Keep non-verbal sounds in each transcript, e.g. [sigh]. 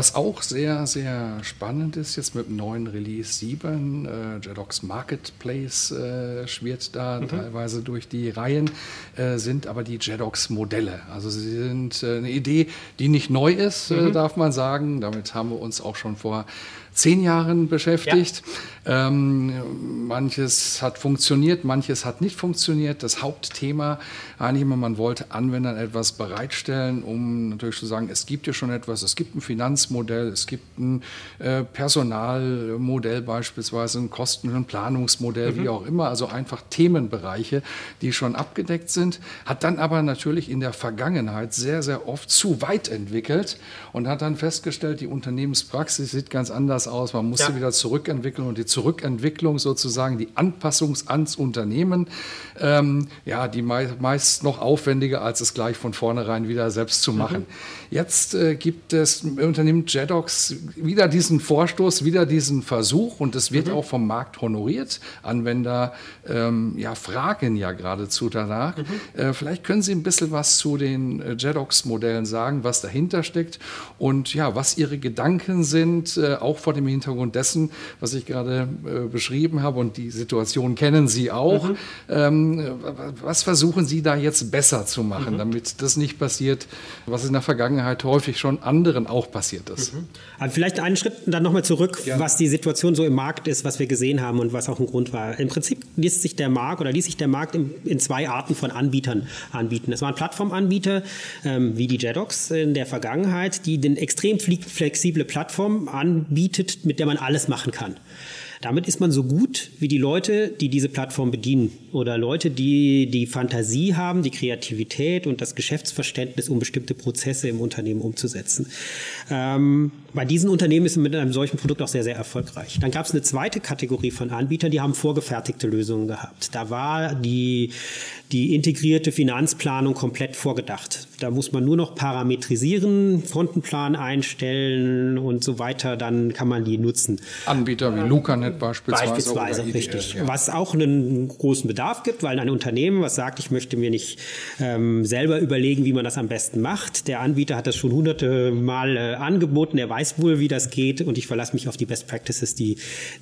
Was auch sehr, sehr spannend ist, jetzt mit dem neuen Release 7, äh, Jedox Marketplace äh, schwirrt da mhm. teilweise durch die Reihen, äh, sind aber die Jedox-Modelle. Also sie sind äh, eine Idee, die nicht neu ist, äh, mhm. darf man sagen. Damit haben wir uns auch schon vor zehn Jahren beschäftigt. Ja. Ähm, manches hat funktioniert, manches hat nicht funktioniert. Das Hauptthema eigentlich immer, man wollte Anwendern etwas bereitstellen, um natürlich zu sagen, es gibt ja schon etwas, es gibt ein Finanzmodell, es gibt ein äh, Personalmodell beispielsweise, ein Kosten- und Planungsmodell, mhm. wie auch immer, also einfach Themenbereiche, die schon abgedeckt sind, hat dann aber natürlich in der Vergangenheit sehr, sehr oft zu weit entwickelt und hat dann festgestellt, die Unternehmenspraxis sieht ganz anders aus, man muss ja. sie wieder zurückentwickeln und die Zurückentwicklung sozusagen, die Anpassung ans Unternehmen, ähm, ja, die meist noch aufwendiger, als es gleich von vornherein wieder selbst zu machen. Mhm. Jetzt äh, gibt es im Unternehmen Jedox wieder diesen Vorstoß, wieder diesen Versuch und es wird mhm. auch vom Markt honoriert. Anwender ähm, ja, fragen ja geradezu danach. Mhm. Äh, vielleicht können Sie ein bisschen was zu den äh, Jedox-Modellen sagen, was dahinter steckt und ja, was Ihre Gedanken sind, äh, auch vor dem Hintergrund dessen, was ich gerade äh, beschrieben habe und die Situation kennen Sie auch. Mhm. Ähm, was versuchen Sie da jetzt besser zu machen, mhm. damit das nicht passiert, was in der Vergangenheit häufig schon anderen auch passiert ist. Mhm. Aber vielleicht einen Schritt dann nochmal zurück, ja. was die Situation so im Markt ist, was wir gesehen haben und was auch ein Grund war. Im Prinzip ließ sich der Markt oder ließ sich der Markt in, in zwei Arten von Anbietern anbieten. Es waren Plattformanbieter ähm, wie die Jedox in der Vergangenheit, die den extrem flexible Plattform anbietet, mit der man alles machen kann. Damit ist man so gut wie die Leute, die diese Plattform bedienen oder Leute, die die Fantasie haben, die Kreativität und das Geschäftsverständnis, um bestimmte Prozesse im Unternehmen umzusetzen. Ähm, bei diesen Unternehmen ist man mit einem solchen Produkt auch sehr, sehr erfolgreich. Dann gab es eine zweite Kategorie von Anbietern, die haben vorgefertigte Lösungen gehabt. Da war die, die integrierte Finanzplanung komplett vorgedacht. Da muss man nur noch parametrisieren, Frontenplan einstellen und so weiter, dann kann man die nutzen. Anbieter wie Lucanet beispielsweise. Beispielsweise, richtig. Ja. Was auch einen großen Bedarf gibt, weil ein Unternehmen, was sagt, ich möchte mir nicht ähm, selber überlegen, wie man das am besten macht. Der Anbieter hat das schon hunderte Mal äh, angeboten, er weiß wohl, wie das geht und ich verlasse mich auf die Best Practices, die,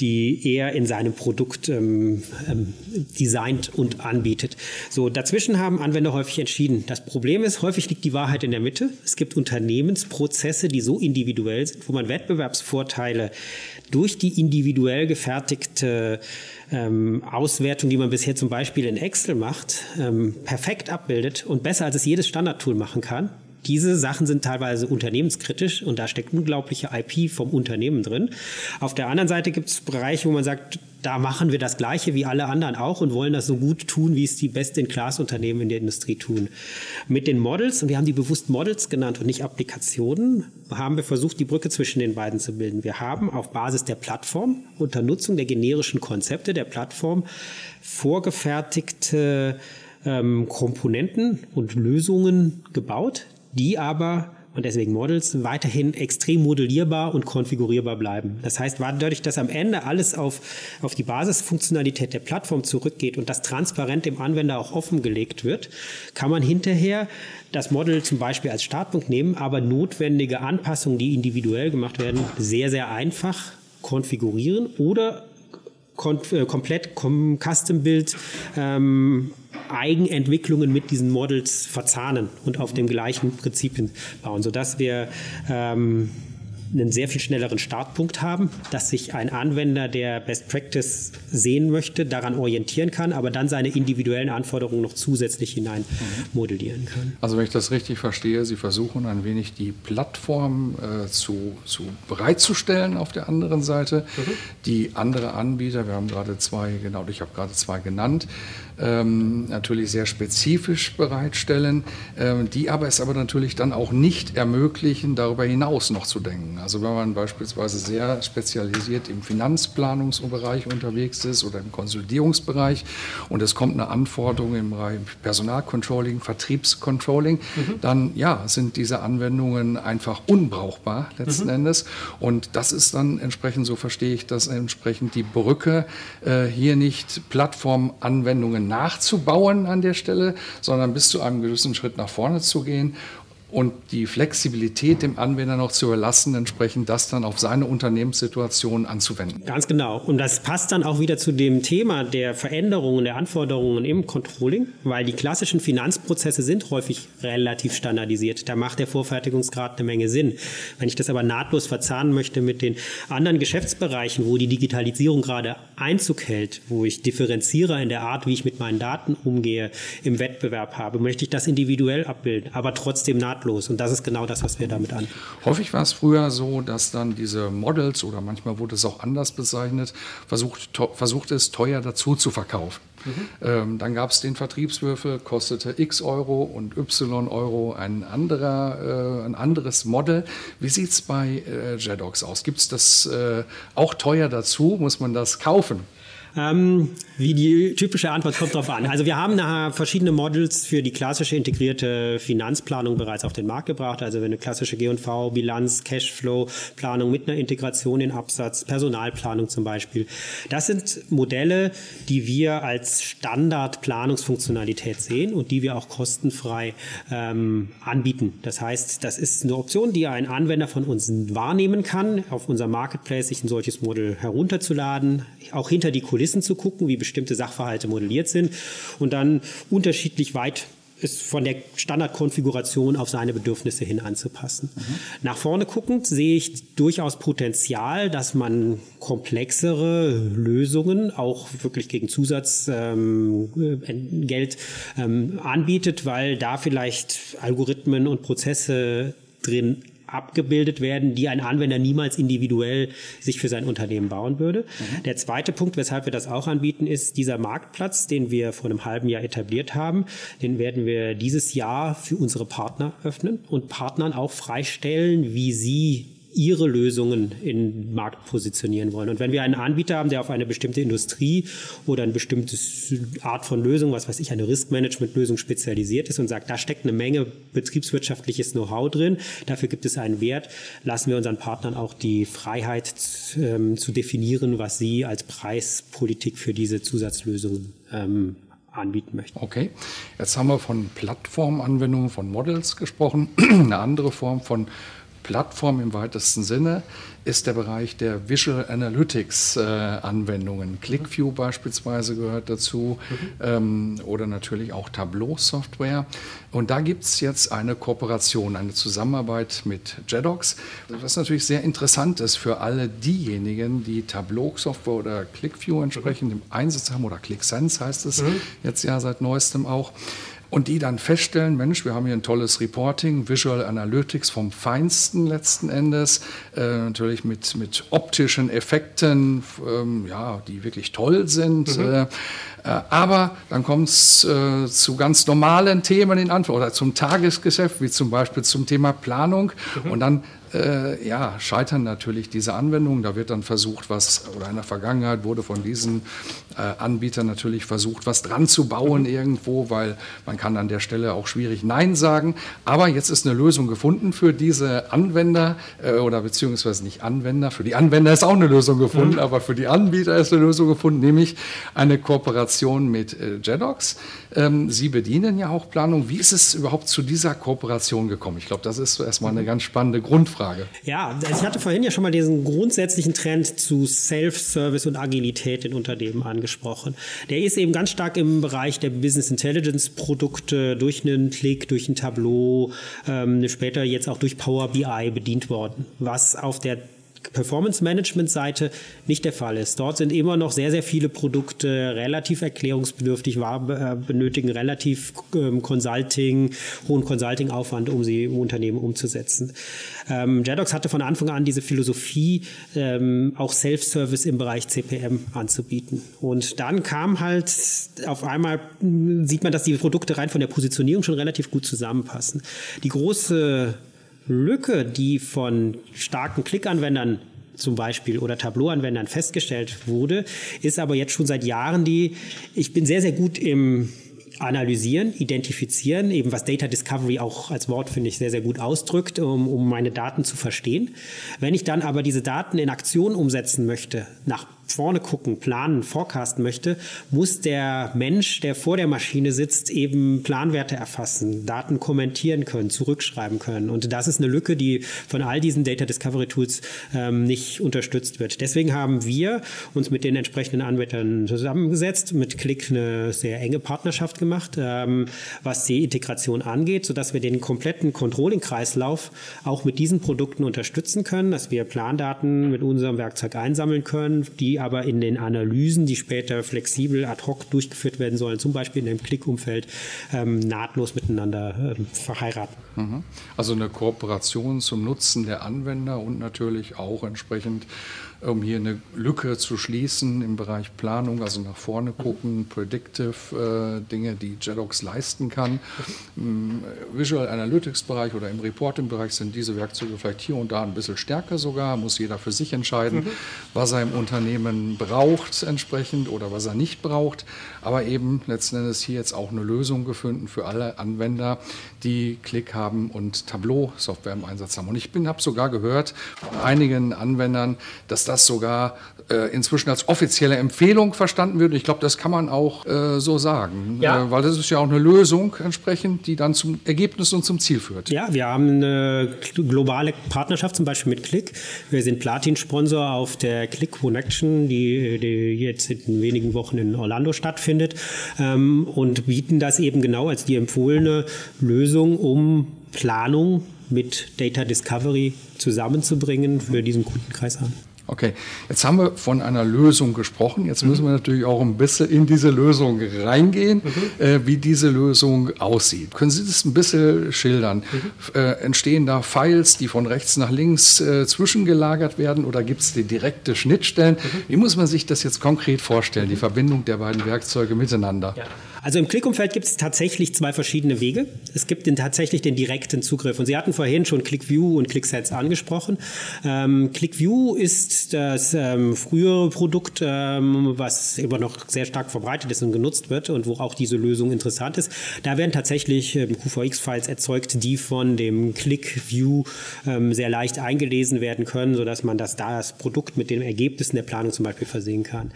die er in seinem Produkt ähm, ähm, designt und anbietet. So, dazwischen haben Anwender häufig entschieden. Das Problem ist, häufig liegt die Wahrheit in der Mitte. Es gibt Unternehmensprozesse, die so individuell sind, wo man Wettbewerbsvorteile durch die individuell gefertigte ähm, Auswertung, die man bisher zum Beispiel in Excel macht, ähm, perfekt abbildet und besser als es jedes Standardtool machen kann. Diese Sachen sind teilweise unternehmenskritisch und da steckt unglaubliche IP vom Unternehmen drin. Auf der anderen Seite gibt es Bereiche, wo man sagt, da machen wir das Gleiche wie alle anderen auch und wollen das so gut tun, wie es die Best-in-Class-Unternehmen in der Industrie tun. Mit den Models, und wir haben die bewusst Models genannt und nicht Applikationen, haben wir versucht, die Brücke zwischen den beiden zu bilden. Wir haben auf Basis der Plattform unter Nutzung der generischen Konzepte der Plattform vorgefertigte ähm, Komponenten und Lösungen gebaut, die aber und deswegen Models weiterhin extrem modellierbar und konfigurierbar bleiben. Das heißt, dadurch, dass am Ende alles auf, auf die Basisfunktionalität der Plattform zurückgeht und das transparent dem Anwender auch offengelegt wird, kann man hinterher das Model zum Beispiel als Startpunkt nehmen, aber notwendige Anpassungen, die individuell gemacht werden, sehr, sehr einfach konfigurieren oder äh, komplett Custom-Build ähm, Eigenentwicklungen mit diesen Models verzahnen und auf dem gleichen Prinzipien bauen, sodass wir ähm, einen sehr viel schnelleren Startpunkt haben, dass sich ein Anwender, der Best Practice sehen möchte, daran orientieren kann, aber dann seine individuellen Anforderungen noch zusätzlich hinein modellieren kann. Also wenn ich das richtig verstehe, Sie versuchen ein wenig die Plattform äh, zu, zu bereitzustellen auf der anderen Seite. Mhm. Die andere Anbieter, wir haben gerade zwei, genau, ich habe gerade zwei genannt, ähm, natürlich sehr spezifisch bereitstellen, ähm, die aber es aber natürlich dann auch nicht ermöglichen, darüber hinaus noch zu denken. Also wenn man beispielsweise sehr spezialisiert im Finanzplanungsbereich unterwegs ist oder im Konsolidierungsbereich und es kommt eine Anforderung im Bereich Personalcontrolling, Vertriebscontrolling, mhm. dann ja, sind diese Anwendungen einfach unbrauchbar letzten mhm. Endes. Und das ist dann entsprechend, so verstehe ich das, entsprechend die Brücke, äh, hier nicht Plattformanwendungen nachzubauen an der Stelle, sondern bis zu einem gewissen Schritt nach vorne zu gehen und die Flexibilität dem Anwender noch zu überlassen, entsprechend das dann auf seine Unternehmenssituation anzuwenden. Ganz genau. Und das passt dann auch wieder zu dem Thema der Veränderungen, der Anforderungen im Controlling, weil die klassischen Finanzprozesse sind häufig relativ standardisiert. Da macht der Vorfertigungsgrad eine Menge Sinn. Wenn ich das aber nahtlos verzahnen möchte mit den anderen Geschäftsbereichen, wo die Digitalisierung gerade Einzug hält, wo ich differenziere in der Art, wie ich mit meinen Daten umgehe, im Wettbewerb habe, möchte ich das individuell abbilden, aber trotzdem nahtlos nahtlos. Und das ist genau das, was wir damit an. Häufig war es früher so, dass dann diese Models oder manchmal wurde es auch anders bezeichnet, versucht, versucht es teuer dazu zu verkaufen. Mhm. Ähm, dann gab es den Vertriebswürfel, kostete x Euro und y Euro ein, anderer, äh, ein anderes Model. Wie sieht es bei äh, JEDOX aus? Gibt es das äh, auch teuer dazu? Muss man das kaufen? Ähm, wie die typische Antwort kommt drauf an. Also wir haben verschiedene Models für die klassische integrierte Finanzplanung bereits auf den Markt gebracht. Also eine klassische G&V, Bilanz, Cashflow-Planung mit einer Integration in Absatz, Personalplanung zum Beispiel. Das sind Modelle, die wir als Standard-Planungsfunktionalität sehen und die wir auch kostenfrei ähm, anbieten. Das heißt, das ist eine Option, die ein Anwender von uns wahrnehmen kann, auf unserem Marketplace sich ein solches Modell herunterzuladen, auch hinter die Kulissen Kulissen zu gucken, wie bestimmte Sachverhalte modelliert sind und dann unterschiedlich weit ist von der Standardkonfiguration auf seine Bedürfnisse hin anzupassen. Mhm. Nach vorne guckend sehe ich durchaus Potenzial, dass man komplexere Lösungen auch wirklich gegen Zusatzgeld ähm, ähm, anbietet, weil da vielleicht Algorithmen und Prozesse drin abgebildet werden, die ein Anwender niemals individuell sich für sein Unternehmen bauen würde. Mhm. Der zweite Punkt, weshalb wir das auch anbieten, ist dieser Marktplatz, den wir vor einem halben Jahr etabliert haben. Den werden wir dieses Jahr für unsere Partner öffnen und Partnern auch freistellen, wie sie ihre Lösungen in den Markt positionieren wollen. Und wenn wir einen Anbieter haben, der auf eine bestimmte Industrie oder eine bestimmte Art von Lösung, was weiß ich, eine Risk-Management-Lösung spezialisiert ist und sagt, da steckt eine Menge betriebswirtschaftliches Know-how drin, dafür gibt es einen Wert, lassen wir unseren Partnern auch die Freiheit ähm, zu definieren, was sie als Preispolitik für diese Zusatzlösungen ähm, anbieten möchten. Okay, jetzt haben wir von Plattformanwendungen von Models gesprochen. [clears throat] Eine andere Form von Plattform im weitesten Sinne ist der Bereich der Visual Analytics äh, Anwendungen. ClickView beispielsweise gehört dazu mhm. ähm, oder natürlich auch Tableau Software. Und da gibt es jetzt eine Kooperation, eine Zusammenarbeit mit JEDOX, was natürlich sehr interessant ist für alle diejenigen, die Tableau Software oder ClickView entsprechend mhm. im Einsatz haben oder ClickSense heißt es mhm. jetzt ja seit neuestem auch und die dann feststellen, Mensch, wir haben hier ein tolles Reporting, Visual Analytics vom Feinsten letzten Endes, äh, natürlich mit, mit optischen Effekten, ähm, ja, die wirklich toll sind. Mhm. Äh, äh aber dann kommt es äh, zu ganz normalen Themen in Antwort oder zum Tagesgeschäft, wie zum Beispiel zum Thema Planung. Mhm. Und dann äh, ja, scheitern natürlich diese Anwendungen. Da wird dann versucht, was, oder in der Vergangenheit wurde von diesen äh, Anbietern natürlich versucht, was dran zu bauen mhm. irgendwo, weil man kann an der Stelle auch schwierig Nein sagen. Aber jetzt ist eine Lösung gefunden für diese Anwender äh, oder beziehungsweise nicht Anwender. Für die Anwender ist auch eine Lösung gefunden, mhm. aber für die Anbieter ist eine Lösung gefunden, nämlich eine Kooperation mit äh, JEDOX. Ähm, Sie bedienen ja auch Planung. Wie ist es überhaupt zu dieser Kooperation gekommen? Ich glaube, das ist erstmal eine mhm. ganz spannende Grundfrage. Frage. Ja, ich hatte vorhin ja schon mal diesen grundsätzlichen Trend zu Self-Service und Agilität in Unternehmen angesprochen. Der ist eben ganz stark im Bereich der Business Intelligence Produkte durch einen Klick, durch ein Tableau, ähm, später jetzt auch durch Power BI bedient worden, was auf der Performance-Management-Seite nicht der Fall ist. Dort sind immer noch sehr, sehr viele Produkte relativ erklärungsbedürftig, äh, benötigen relativ ähm, Consulting, hohen Consulting-Aufwand, um sie im Unternehmen umzusetzen. Ähm, Jedox hatte von Anfang an diese Philosophie, ähm, auch Self-Service im Bereich CPM anzubieten. Und dann kam halt auf einmal, sieht man, dass die Produkte rein von der Positionierung schon relativ gut zusammenpassen. Die große Lücke, die von starken Klickanwendern zum Beispiel oder Tableau-Anwendern festgestellt wurde, ist aber jetzt schon seit Jahren die, ich bin sehr, sehr gut im analysieren, identifizieren, eben was Data Discovery auch als Wort, finde ich, sehr, sehr gut ausdrückt, um, um meine Daten zu verstehen. Wenn ich dann aber diese Daten in Aktion umsetzen möchte, nach vorne gucken, planen, forecasten möchte, muss der Mensch, der vor der Maschine sitzt, eben Planwerte erfassen, Daten kommentieren können, zurückschreiben können. Und das ist eine Lücke, die von all diesen Data Discovery Tools ähm, nicht unterstützt wird. Deswegen haben wir uns mit den entsprechenden Anbietern zusammengesetzt, mit Click eine sehr enge Partnerschaft gemacht, ähm, was die Integration angeht, sodass wir den kompletten Controlling-Kreislauf auch mit diesen Produkten unterstützen können, dass wir Plandaten mit unserem Werkzeug einsammeln können, die die aber in den Analysen, die später flexibel ad hoc durchgeführt werden sollen, zum Beispiel in dem Klick-Umfeld, ähm, nahtlos miteinander ähm, verheiraten. Mhm. Also eine Kooperation zum Nutzen der Anwender und natürlich auch entsprechend um hier eine Lücke zu schließen im Bereich Planung, also nach vorne gucken, Predictive äh, Dinge, die JEDOX leisten kann. Im Visual Analytics Bereich oder im Reporting-Bereich sind diese Werkzeuge vielleicht hier und da ein bisschen stärker sogar, muss jeder für sich entscheiden, mhm. was er im Unternehmen braucht entsprechend oder was er nicht braucht. Aber eben letzten Endes hier jetzt auch eine Lösung gefunden für alle Anwender, die Klick haben und Tableau-Software im Einsatz haben. Und ich habe sogar gehört von einigen Anwendern, dass das das sogar äh, inzwischen als offizielle Empfehlung verstanden wird. Ich glaube, das kann man auch äh, so sagen, ja. äh, weil das ist ja auch eine Lösung entsprechend, die dann zum Ergebnis und zum Ziel führt. Ja, wir haben eine globale Partnerschaft zum Beispiel mit Click. Wir sind Platin-Sponsor auf der Click Connection, die, die, jetzt in wenigen Wochen in Orlando stattfindet ähm, und bieten das eben genau als die empfohlene Lösung, um Planung mit Data Discovery zusammenzubringen für diesen Kundenkreis an. Okay, jetzt haben wir von einer Lösung gesprochen. Jetzt müssen wir natürlich auch ein bisschen in diese Lösung reingehen, mhm. äh, wie diese Lösung aussieht. Können Sie das ein bisschen schildern? Mhm. Äh, entstehen da Files, die von rechts nach links äh, zwischengelagert werden oder gibt es die direkte Schnittstellen? Mhm. Wie muss man sich das jetzt konkret vorstellen, die Verbindung der beiden Werkzeuge miteinander? Ja. Also im Klickumfeld gibt es tatsächlich zwei verschiedene Wege. Es gibt den, tatsächlich den direkten Zugriff. Und Sie hatten vorhin schon ClickView und ClickSets angesprochen. Ähm, ClickView ist das ähm, frühere Produkt, ähm, was immer noch sehr stark verbreitet ist und genutzt wird und wo auch diese Lösung interessant ist. Da werden tatsächlich ähm, QVX-Files erzeugt, die von dem ClickView ähm, sehr leicht eingelesen werden können, sodass man das, da das Produkt mit den Ergebnissen der Planung zum Beispiel versehen kann.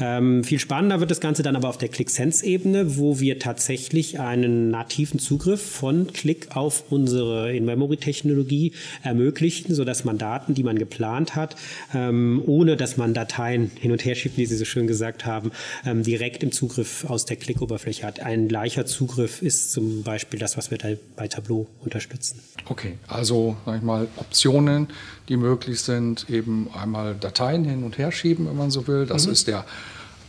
Ähm, viel spannender wird das Ganze dann aber auf der ClickSense-Ebene, wo wir tatsächlich einen nativen Zugriff von Klick auf unsere In-Memory-Technologie ermöglichen, sodass man Daten, die man geplant hat, ähm, ohne dass man Dateien hin und her schiebt, wie Sie so schön gesagt haben, ähm, direkt im Zugriff aus der Klick-Oberfläche hat. Ein gleicher Zugriff ist zum Beispiel das, was wir da bei Tableau unterstützen. Okay, also sag ich mal Optionen, die möglich sind, eben einmal Dateien hin und her schieben, wenn man so will. Das mhm. ist der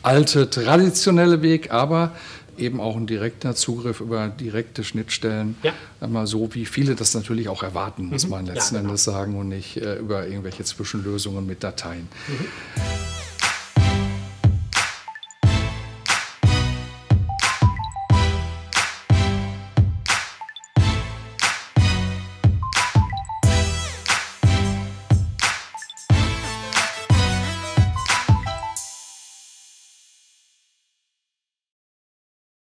alte traditionelle Weg, aber eben auch ein direkter Zugriff über direkte Schnittstellen. Ja. Einmal so, wie viele das natürlich auch erwarten, muss mhm. man letzten ja, genau. Endes sagen, und nicht äh, über irgendwelche Zwischenlösungen mit Dateien. Mhm.